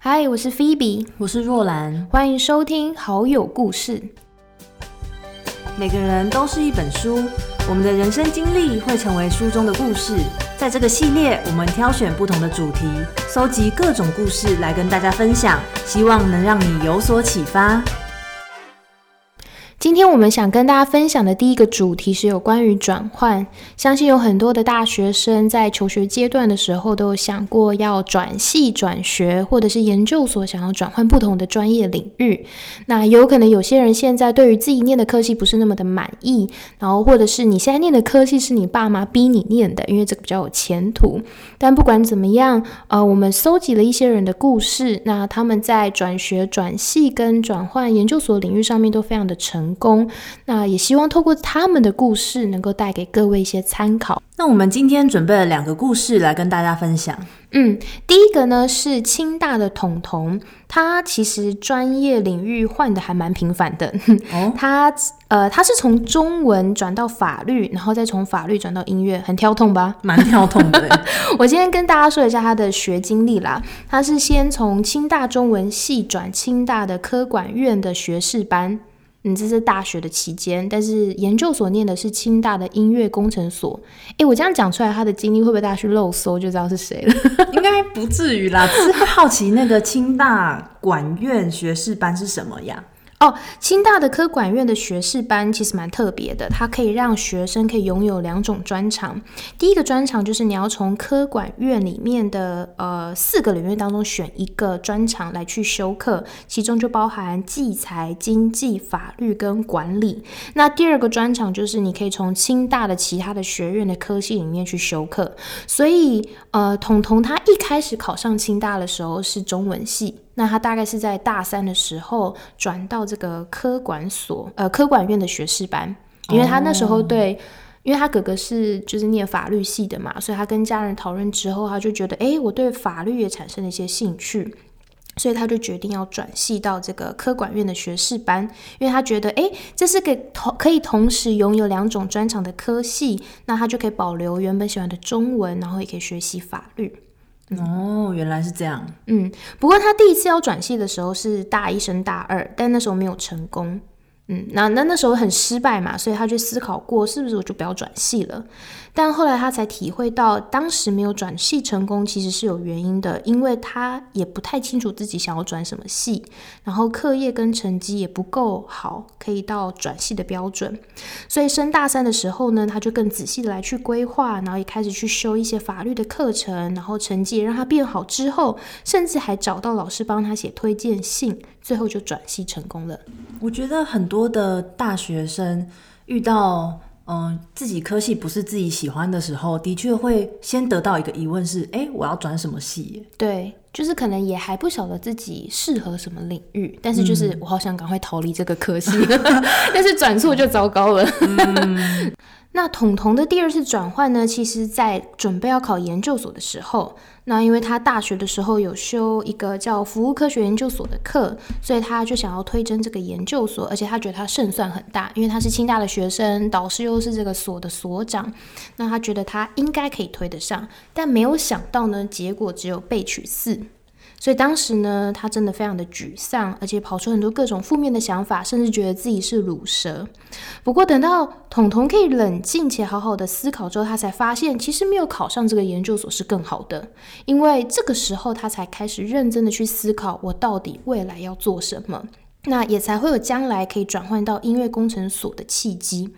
嗨，我是 Phoebe，我是若兰，欢迎收听好友故事。每个人都是一本书，我们的人生经历会成为书中的故事。在这个系列，我们挑选不同的主题，搜集各种故事来跟大家分享，希望能让你有所启发。今天我们想跟大家分享的第一个主题是有关于转换。相信有很多的大学生在求学阶段的时候都有想过要转系、转学，或者是研究所想要转换不同的专业领域。那有可能有些人现在对于自己念的科系不是那么的满意，然后或者是你现在念的科系是你爸妈逼你念的，因为这个比较有前途。但不管怎么样，呃，我们搜集了一些人的故事，那他们在转学、转系跟转换研究所领域上面都非常的成。成功，那也希望透过他们的故事，能够带给各位一些参考。那我们今天准备了两个故事来跟大家分享。嗯，第一个呢是清大的彤彤，他其实专业领域换的还蛮频繁的。哦，他呃，他是从中文转到法律，然后再从法律转到音乐，很跳痛吧？蛮跳痛的。我今天跟大家说一下他的学经历啦。他是先从清大中文系转清大的科管院的学士班。你，这是大学的期间，但是研究所念的是清大的音乐工程所。诶，我这样讲出来，他的经历会不会大家去漏搜就知道是谁了？应该不至于啦，只是好奇那个清大管院学士班是什么呀？哦，清大的科管院的学士班其实蛮特别的，它可以让学生可以拥有两种专长。第一个专长就是你要从科管院里面的呃四个领域当中选一个专长来去修课，其中就包含计财、经济、法律跟管理。那第二个专长就是你可以从清大的其他的学院的科系里面去修课。所以呃，彤彤他一开始考上清大的时候是中文系。那他大概是在大三的时候转到这个科管所，呃，科管院的学士班，因为他那时候对，因为他哥哥是就是念法律系的嘛，所以他跟家人讨论之后，他就觉得，哎，我对法律也产生了一些兴趣，所以他就决定要转系到这个科管院的学士班，因为他觉得，哎，这是个同可以同时拥有两种专长的科系，那他就可以保留原本喜欢的中文，然后也可以学习法律。哦，原来是这样。嗯，不过他第一次要转系的时候是大一升大二，但那时候没有成功。嗯，那那那时候很失败嘛，所以他去思考过是不是我就不要转系了。但后来他才体会到，当时没有转系成功其实是有原因的，因为他也不太清楚自己想要转什么系，然后课业跟成绩也不够好，可以到转系的标准。所以升大三的时候呢，他就更仔细的来去规划，然后也开始去修一些法律的课程，然后成绩也让他变好之后，甚至还找到老师帮他写推荐信，最后就转系成功了。我觉得很多的大学生遇到嗯自己科系不是自己喜欢的时候，的确会先得到一个疑问是：哎，我要转什么系？对，就是可能也还不晓得自己适合什么领域，但是就是我好想赶快逃离这个科系，但是转错就糟糕了。那彤彤的第二次转换呢？其实，在准备要考研究所的时候，那因为他大学的时候有修一个叫服务科学研究所的课，所以他就想要推甄这个研究所，而且他觉得他胜算很大，因为他是清大的学生，导师又是这个所的所长，那他觉得他应该可以推得上，但没有想到呢，结果只有被取四。所以当时呢，他真的非常的沮丧，而且跑出很多各种负面的想法，甚至觉得自己是卤蛇。不过等到彤彤可以冷静且好好的思考之后，他才发现其实没有考上这个研究所是更好的，因为这个时候他才开始认真的去思考，我到底未来要做什么，那也才会有将来可以转换到音乐工程所的契机。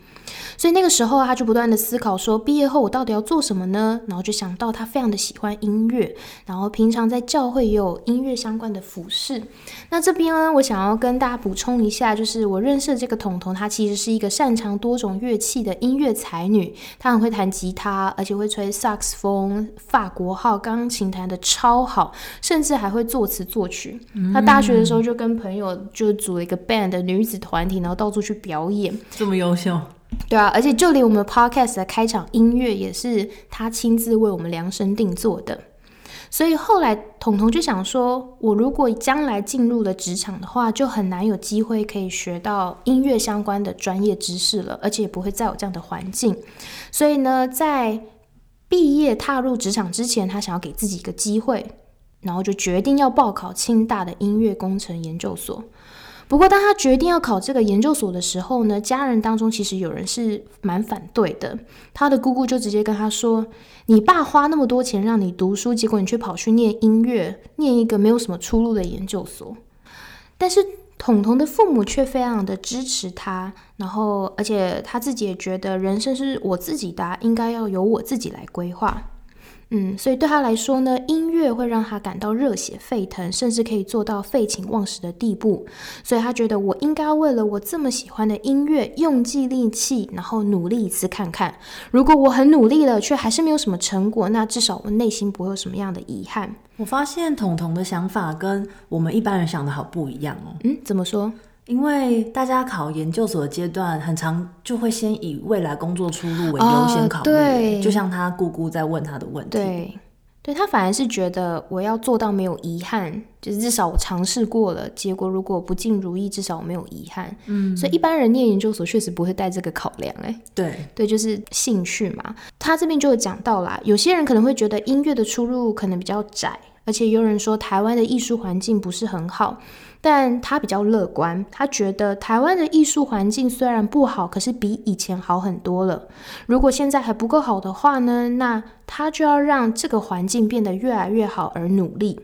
所以那个时候，他就不断的思考说，毕业后我到底要做什么呢？然后就想到他非常的喜欢音乐，然后平常在教会也有音乐相关的服饰。那这边呢，我想要跟大家补充一下，就是我认识的这个彤彤，她其实是一个擅长多种乐器的音乐才女。她很会弹吉他，而且会吹萨克斯风、法国号钢琴，弹的超好，甚至还会作词作曲。她大学的时候就跟朋友就组了一个 band 的女子团体，然后到处去表演，这么优秀。对啊，而且就连我们 podcast 的开场音乐也是他亲自为我们量身定做的。所以后来彤彤就想说，我如果将来进入了职场的话，就很难有机会可以学到音乐相关的专业知识了，而且也不会再有这样的环境。所以呢，在毕业踏入职场之前，他想要给自己一个机会。然后就决定要报考清大的音乐工程研究所。不过，当他决定要考这个研究所的时候呢，家人当中其实有人是蛮反对的。他的姑姑就直接跟他说：“你爸花那么多钱让你读书，结果你却跑去念音乐，念一个没有什么出路的研究所。”但是，彤彤的父母却非常的支持他，然后而且他自己也觉得人生是我自己的，应该要由我自己来规划。嗯，所以对他来说呢，音乐会让他感到热血沸腾，甚至可以做到废寝忘食的地步。所以他觉得我应该为了我这么喜欢的音乐用尽力气，然后努力一次看看。如果我很努力了，却还是没有什么成果，那至少我内心不会有什么样的遗憾。我发现彤彤的想法跟我们一般人想的好不一样哦。嗯，怎么说？因为大家考研究所的阶段，很常就会先以未来工作出路为优先考虑，就像他姑姑在问他的问题。对，对他反而是觉得我要做到没有遗憾，就是至少我尝试过了，结果如果不尽如意，至少我没有遗憾。嗯，所以一般人念研究所确实不会带这个考量。哎，对，对，就是兴趣嘛。他这边就有讲到啦，有些人可能会觉得音乐的出路可能比较窄，而且有人说台湾的艺术环境不是很好。但他比较乐观，他觉得台湾的艺术环境虽然不好，可是比以前好很多了。如果现在还不够好的话呢，那他就要让这个环境变得越来越好而努力。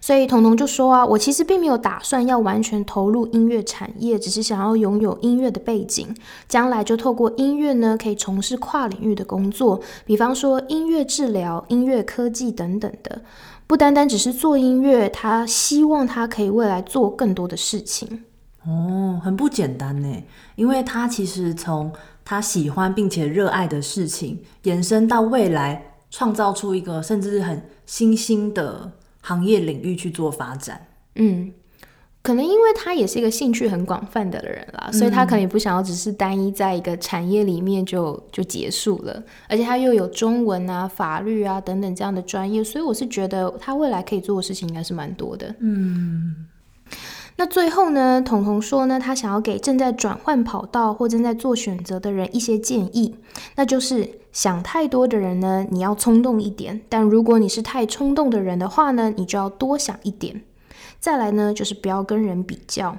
所以彤彤就说啊，我其实并没有打算要完全投入音乐产业，只是想要拥有音乐的背景，将来就透过音乐呢，可以从事跨领域的工作，比方说音乐治疗、音乐科技等等的。不单单只是做音乐，他希望他可以未来做更多的事情。哦，很不简单呢，因为他其实从他喜欢并且热爱的事情，延伸到未来，创造出一个甚至是很新兴的行业领域去做发展。嗯。可能因为他也是一个兴趣很广泛的人啦，所以他可能也不想要只是单一在一个产业里面就就结束了。而且他又有中文啊、法律啊等等这样的专业，所以我是觉得他未来可以做的事情应该是蛮多的。嗯，那最后呢，彤彤说呢，他想要给正在转换跑道或正在做选择的人一些建议，那就是想太多的人呢，你要冲动一点；但如果你是太冲动的人的话呢，你就要多想一点。再来呢，就是不要跟人比较。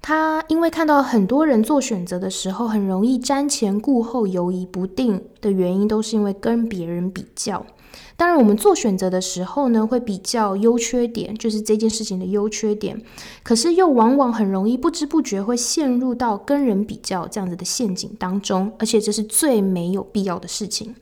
他因为看到很多人做选择的时候，很容易瞻前顾后、犹疑不定的原因，都是因为跟别人比较。当然，我们做选择的时候呢，会比较优缺点，就是这件事情的优缺点。可是又往往很容易不知不觉会陷入到跟人比较这样子的陷阱当中，而且这是最没有必要的事情。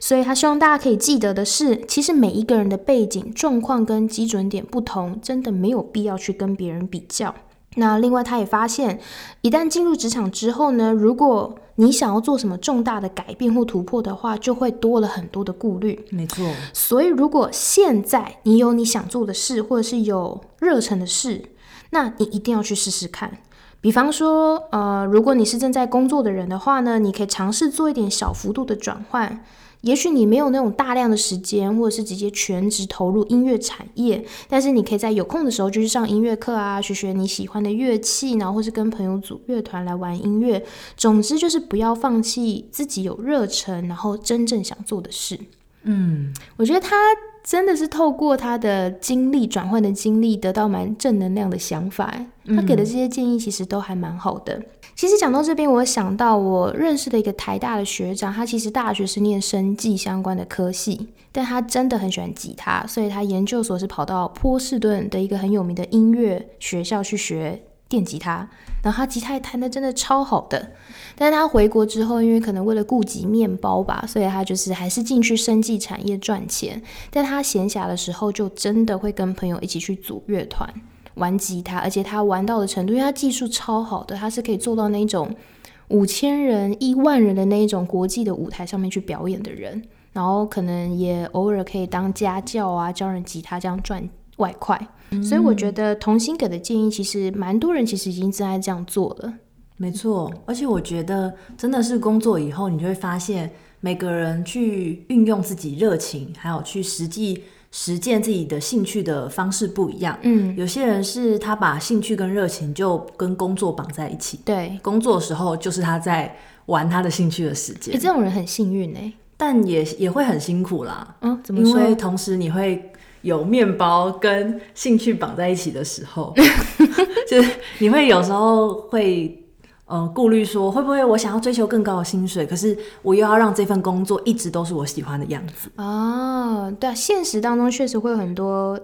所以他希望大家可以记得的是，其实每一个人的背景状况跟基准点不同，真的没有必要去跟别人比较。那另外，他也发现，一旦进入职场之后呢，如果你想要做什么重大的改变或突破的话，就会多了很多的顾虑。没错。所以，如果现在你有你想做的事，或者是有热忱的事，那你一定要去试试看。比方说，呃，如果你是正在工作的人的话呢，你可以尝试做一点小幅度的转换。也许你没有那种大量的时间，或者是直接全职投入音乐产业，但是你可以在有空的时候就去上音乐课啊，学学你喜欢的乐器，然后或是跟朋友组乐团来玩音乐。总之就是不要放弃自己有热忱，然后真正想做的事。嗯，我觉得他真的是透过他的经历转换的经历，得到蛮正能量的想法。他给的这些建议其实都还蛮好的。其实讲到这边，我想到我认识的一个台大的学长，他其实大学是念生技相关的科系，但他真的很喜欢吉他，所以他研究所是跑到波士顿的一个很有名的音乐学校去学电吉他，然后他吉他弹的真的超好的。但是他回国之后，因为可能为了顾及面包吧，所以他就是还是进去生技产业赚钱。但他闲暇的时候，就真的会跟朋友一起去组乐团。玩吉他，而且他玩到的程度，因为他技术超好的，他是可以做到那种五千人、一万人的那一种国际的舞台上面去表演的人，然后可能也偶尔可以当家教啊，教人吉他这样赚外快。所以我觉得童心给的建议，其实蛮多人其实已经正在这样做了。没错，而且我觉得真的是工作以后，你就会发现每个人去运用自己热情，还有去实际。实践自己的兴趣的方式不一样，嗯，有些人是他把兴趣跟热情就跟工作绑在一起，对，工作的时候就是他在玩他的兴趣的时间。哎，这种人很幸运哎，但也也会很辛苦啦，嗯，怎么说？因为同时你会有面包跟兴趣绑在一起的时候，就是你会有时候会呃顾虑说，会不会我想要追求更高的薪水，可是我又要让这份工作一直都是我喜欢的样子。哦，对啊，现实当中确实会有很多。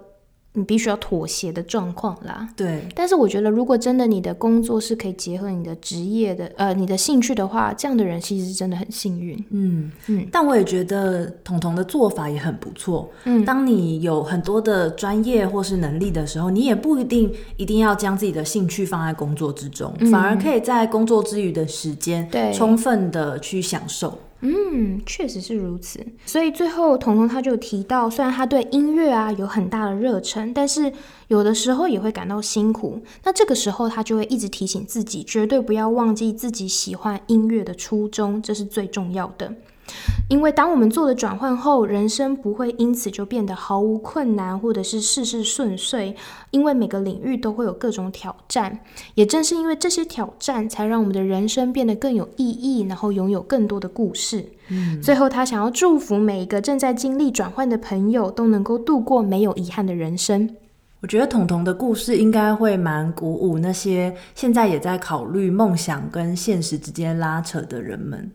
你必须要妥协的状况啦。对，但是我觉得，如果真的你的工作是可以结合你的职业的，呃，你的兴趣的话，这样的人其实是真的很幸运。嗯嗯。但我也觉得彤彤的做法也很不错。嗯，当你有很多的专业或是能力的时候，你也不一定一定要将自己的兴趣放在工作之中，反而可以在工作之余的时间，对，充分的去享受。嗯，确实是如此。所以最后，彤彤他就提到，虽然他对音乐啊有很大的热忱，但是有的时候也会感到辛苦。那这个时候，他就会一直提醒自己，绝对不要忘记自己喜欢音乐的初衷，这是最重要的。因为当我们做了转换后，人生不会因此就变得毫无困难，或者是事事顺遂。因为每个领域都会有各种挑战，也正是因为这些挑战，才让我们的人生变得更有意义，然后拥有更多的故事。嗯，最后他想要祝福每一个正在经历转换的朋友，都能够度过没有遗憾的人生。我觉得彤彤的故事应该会蛮鼓舞那些现在也在考虑梦想跟现实之间拉扯的人们。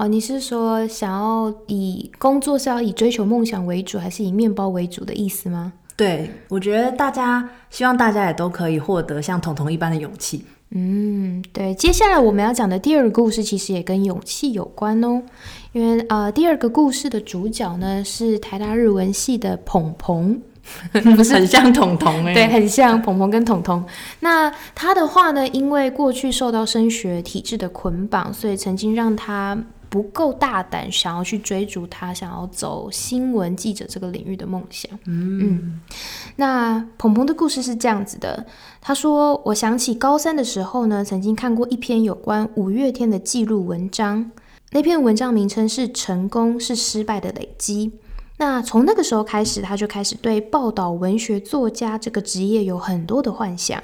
哦，你是说想要以工作是要以追求梦想为主，还是以面包为主的意思吗？对，我觉得大家希望大家也都可以获得像彤彤一般的勇气。嗯，对。接下来我们要讲的第二个故事，其实也跟勇气有关哦。因为呃，第二个故事的主角呢是台大日文系的鹏鹏，不是很像彤彤哎？对，很像鹏鹏跟彤彤。那他的话呢，因为过去受到升学体制的捆绑，所以曾经让他。不够大胆，想要去追逐他想要走新闻记者这个领域的梦想。嗯，那鹏鹏的故事是这样子的。他说：“我想起高三的时候呢，曾经看过一篇有关五月天的记录文章。那篇文章名称是《成功是失败的累积》。那从那个时候开始，他就开始对报道文学作家这个职业有很多的幻想。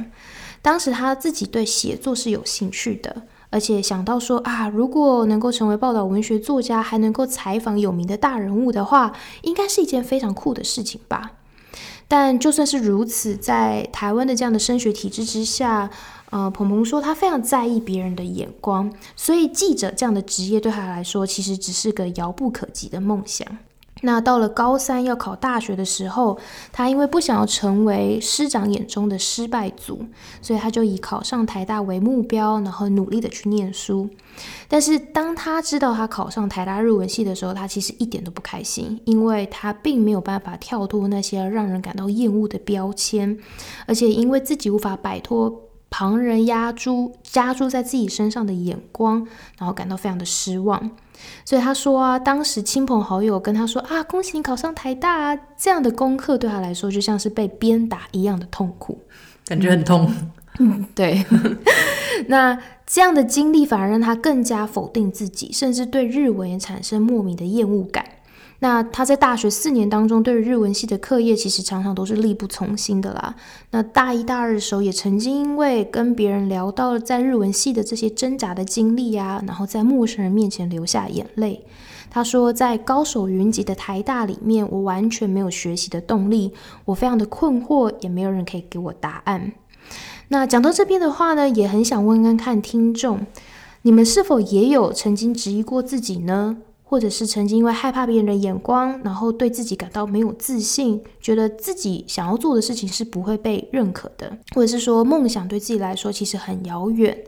当时他自己对写作是有兴趣的。”而且想到说啊，如果能够成为报道文学作家，还能够采访有名的大人物的话，应该是一件非常酷的事情吧。但就算是如此，在台湾的这样的升学体制之下，呃，鹏鹏说他非常在意别人的眼光，所以记者这样的职业对他来说，其实只是个遥不可及的梦想。那到了高三要考大学的时候，他因为不想要成为师长眼中的失败组，所以他就以考上台大为目标，然后努力的去念书。但是当他知道他考上台大日文系的时候，他其实一点都不开心，因为他并没有办法跳脱那些让人感到厌恶的标签，而且因为自己无法摆脱旁人压注加注在自己身上的眼光，然后感到非常的失望。所以他说啊，当时亲朋好友跟他说啊，恭喜你考上台大啊，这样的功课对他来说就像是被鞭打一样的痛苦，感觉很痛。嗯，对。那这样的经历反而让他更加否定自己，甚至对日文也产生莫名的厌恶感。那他在大学四年当中，对于日文系的课业其实常常都是力不从心的啦。那大一、大二的时候，也曾经因为跟别人聊到了在日文系的这些挣扎的经历啊，然后在陌生人面前流下眼泪。他说，在高手云集的台大里面，我完全没有学习的动力，我非常的困惑，也没有人可以给我答案。那讲到这边的话呢，也很想问问看听众，你们是否也有曾经质疑过自己呢？或者是曾经因为害怕别人的眼光，然后对自己感到没有自信，觉得自己想要做的事情是不会被认可的，或者是说梦想对自己来说其实很遥远，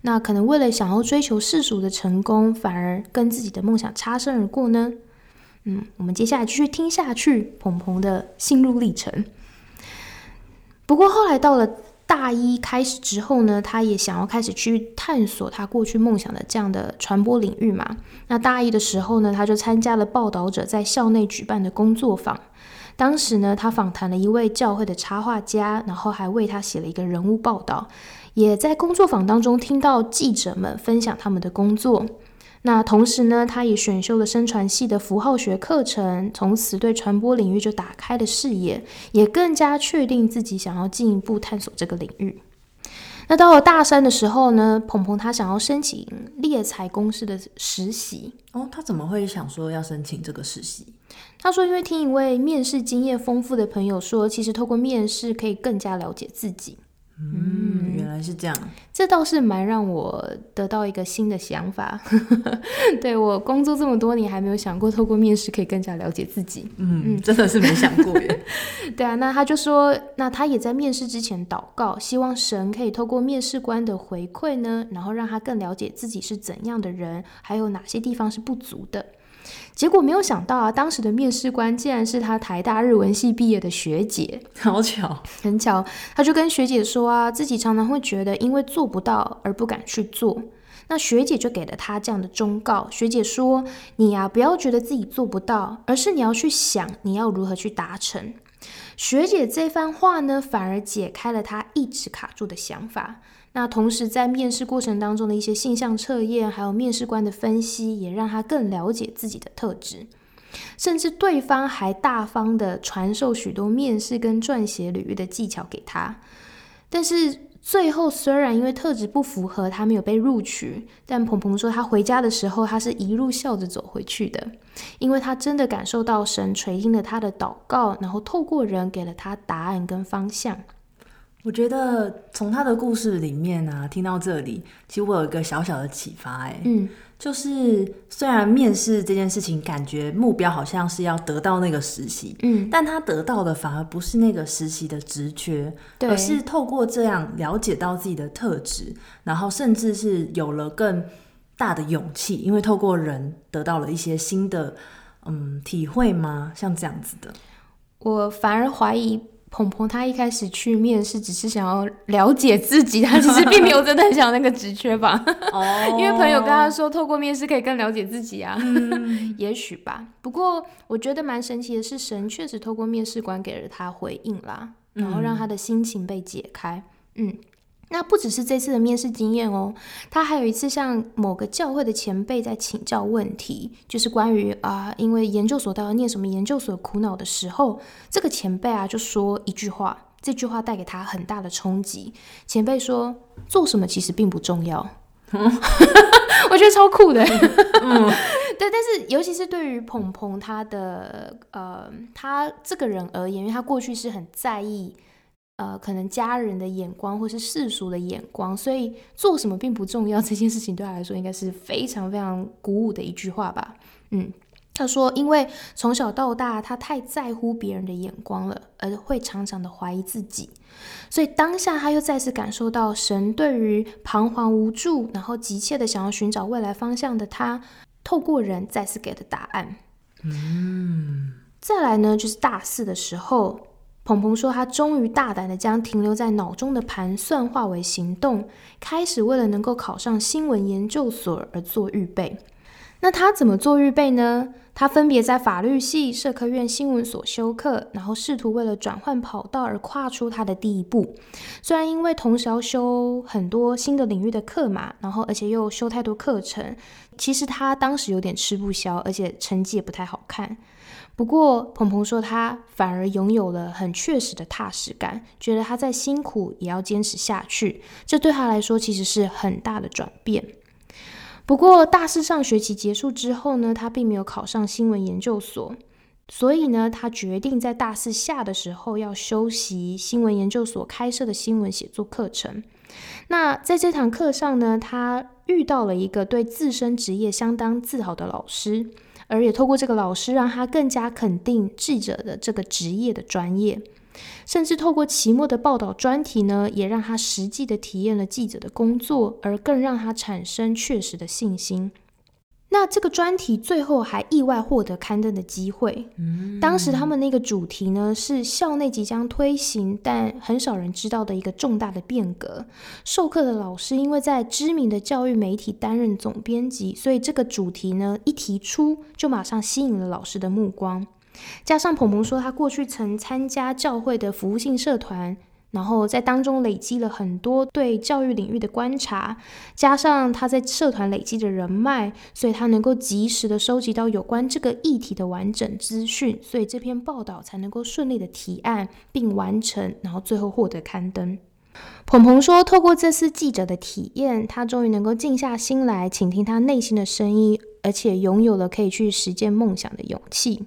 那可能为了想要追求世俗的成功，反而跟自己的梦想擦身而过呢？嗯，我们接下来继续听下去，鹏鹏的心路历程。不过后来到了。大一开始之后呢，他也想要开始去探索他过去梦想的这样的传播领域嘛。那大一的时候呢，他就参加了报道者在校内举办的工作坊。当时呢，他访谈了一位教会的插画家，然后还为他写了一个人物报道。也在工作坊当中听到记者们分享他们的工作。那同时呢，他也选修了声传系的符号学课程，从此对传播领域就打开了视野，也更加确定自己想要进一步探索这个领域。那到了大三的时候呢，鹏鹏他想要申请猎才公司的实习。哦，他怎么会想说要申请这个实习？他说，因为听一位面试经验丰富的朋友说，其实透过面试可以更加了解自己。嗯，原来是这样，这倒是蛮让我得到一个新的想法。对我工作这么多年，还没有想过透过面试可以更加了解自己。嗯，真的是没想过耶。对啊，那他就说，那他也在面试之前祷告，希望神可以透过面试官的回馈呢，然后让他更了解自己是怎样的人，还有哪些地方是不足的。结果没有想到啊，当时的面试官竟然是他台大日文系毕业的学姐，好巧，很巧。他就跟学姐说啊，自己常常会觉得因为做不到而不敢去做。那学姐就给了他这样的忠告，学姐说：“你呀，不要觉得自己做不到，而是你要去想你要如何去达成。”学姐这番话呢，反而解开了他一直卡住的想法。那同时，在面试过程当中的一些性向测验，还有面试官的分析，也让他更了解自己的特质。甚至对方还大方的传授许多面试跟撰写履历的技巧给他。但是最后，虽然因为特质不符合，他没有被录取，但鹏鹏说他回家的时候，他是一路笑着走回去的，因为他真的感受到神垂听了他的祷告，然后透过人给了他答案跟方向。我觉得从他的故事里面啊，听到这里，其实我有一个小小的启发，哎，嗯，就是虽然面试这件事情感觉目标好像是要得到那个实习，嗯，但他得到的反而不是那个实习的职缺，对而是透过这样了解到自己的特质，然后甚至是有了更大的勇气，因为透过人得到了一些新的嗯体会吗？像这样子的，我反而怀疑鹏鹏他一开始去面试只是想要了解自己，他其实并没有真的很想要那个职缺吧。哦因为朋友跟他说，透过面试可以更了解自己啊，嗯 也许吧。不过我觉得蛮神奇的是，神确实透过面试官给了他回应啦，然后让他的心情被解开。嗯，那不只是这次的面试经验哦，他还有一次向某个教会的前辈在请教问题，就是关于啊、因为研究所到底要念什么研究所苦恼的时候，这个前辈啊就说一句话，这句话带给他很大的冲击。前辈说：“做什么其实并不重要。”我觉得超酷的。嗯对，但是尤其是对于鹏鹏他的呃，他这个人而言，因为他过去是很在意呃，可能家人的眼光或是世俗的眼光，所以做什么并不重要。这件事情对他来说，应该是非常非常鼓舞的一句话吧。嗯，他说，因为从小到大，他太在乎别人的眼光了，而会常常的怀疑自己。所以当下他又再次感受到神对于彷徨无助，然后急切的想要寻找未来方向的他，透过人再次给的答案。嗯，再来呢，就是大四的时候，鹏鹏说他终于大胆的将停留在脑中的盘算化为行动，开始为了能够考上新闻研究所而做预备。那他怎么做预备呢？他分别在法律系、社科院新闻所修课，然后试图为了转换跑道而跨出他的第一步。虽然因为同时要修很多新的领域的课嘛，然后而且又修太多课程，其实他当时有点吃不消，而且成绩也不太好看。不过鹏鹏说他反而拥有了很确实的踏实感，觉得他再辛苦也要坚持下去，这对他来说其实是很大的转变。不过大四上学期结束之后呢，他并没有考上新闻研究所，所以呢，他决定在大四下的时候要修习新闻研究所开设的新闻写作课程。那在这堂课上呢，他遇到了一个对自身职业相当自豪的老师，而也透过这个老师，让他更加肯定记者的这个职业的专业。甚至透过期末的报道专题呢，也让他实际的体验了记者的工作，而更让他产生确实的信心。那这个专题最后还意外获得刊登的机会。嗯当时他们那个主题呢是校内即将推行，但很少人知道的一个重大的变革。授课的老师因为在知名的教育媒体担任总编辑，所以这个主题呢一提出就马上吸引了老师的目光。加上鹏鹏说他过去曾参加教会的服务性社团，然后在当中累积了很多对教育领域的观察，加上他在社团累积的人脉，所以他能够及时的收集到有关这个议题的完整资讯，所以这篇报道才能够顺利的提案并完成，然后最后获得刊登。鹏鹏说，透过这次记者的体验，他终于能够静下心来，倾听他内心的声音，而且拥有了可以去实践梦想的勇气。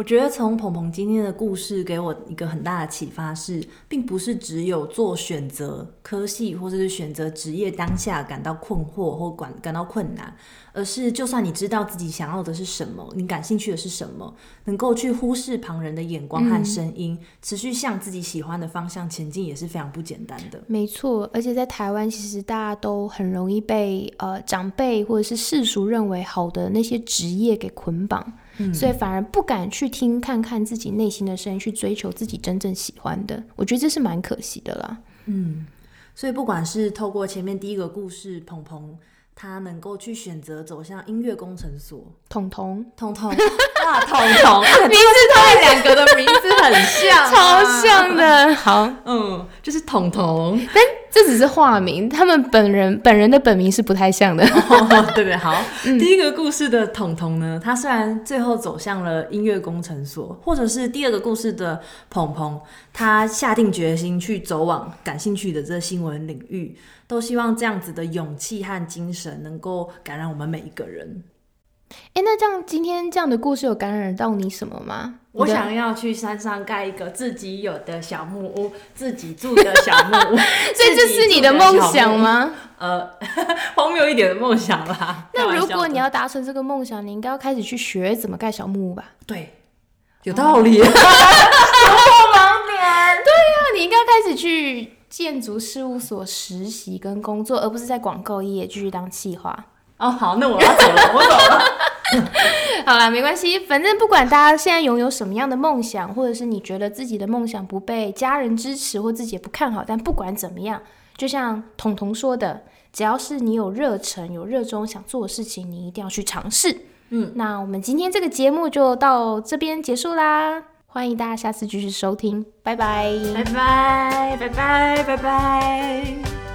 我觉得从鹏鹏今天的故事给我一个很大的启发是，并不是只有做选择科系或者是选择职业当下感到困惑或感感到困难，而是就算你知道自己想要的是什么，你感兴趣的是什么，能够去忽视旁人的眼光和声音，持续向自己喜欢的方向前进，也是非常不简单的。没错，而且在台湾，其实大家都很容易被呃长辈或者是世俗认为好的那些职业给捆绑。所以反而不敢去听，看看自己内心的声音，去追求自己真正喜欢的。我觉得这是蛮可惜的啦。嗯，所以不管是透过前面第一个故事，鹏鹏。他能够去选择走向音乐工程所，彤彤，彤彤，啊，彤彤，名字他们两个的名字很像，超像的。好，嗯，就是彤彤，但这只是化名，他们本人本人的本名是不太像的，对不对？好，第一个故事的彤彤呢，他虽然最后走向了音乐工程所，或者是第二个故事的鹏鹏，他下定决心去走往感兴趣的这新闻领域。都希望这样子的勇气和精神能够感染我们每一个人。哎，那这样今天这样的故事有感染到你什么吗？我想要去山上盖一个自己有的小木屋，自己住的小木屋。所以这是你的梦想吗？呃，荒谬一点的梦想啦。那如果你要达成这个梦想，你应该要开始去学怎么盖小木屋吧？对，有道理。盲点。对呀，你应该开始去。建筑事务所实习跟工作，而不是在广告业继续当企划。哦，好，那我要走了，我走了。好啦，没关系，反正不管大家现在拥有什么样的梦想，或者是你觉得自己的梦想不被家人支持，或自己也不看好，但不管怎么样，就像彤彤说的，只要是你有热忱、有热衷想做的事情，你一定要去尝试。嗯，那我们今天这个节目就到这边结束啦。欢迎大家下次继续收听，拜拜，拜拜，拜拜，拜拜。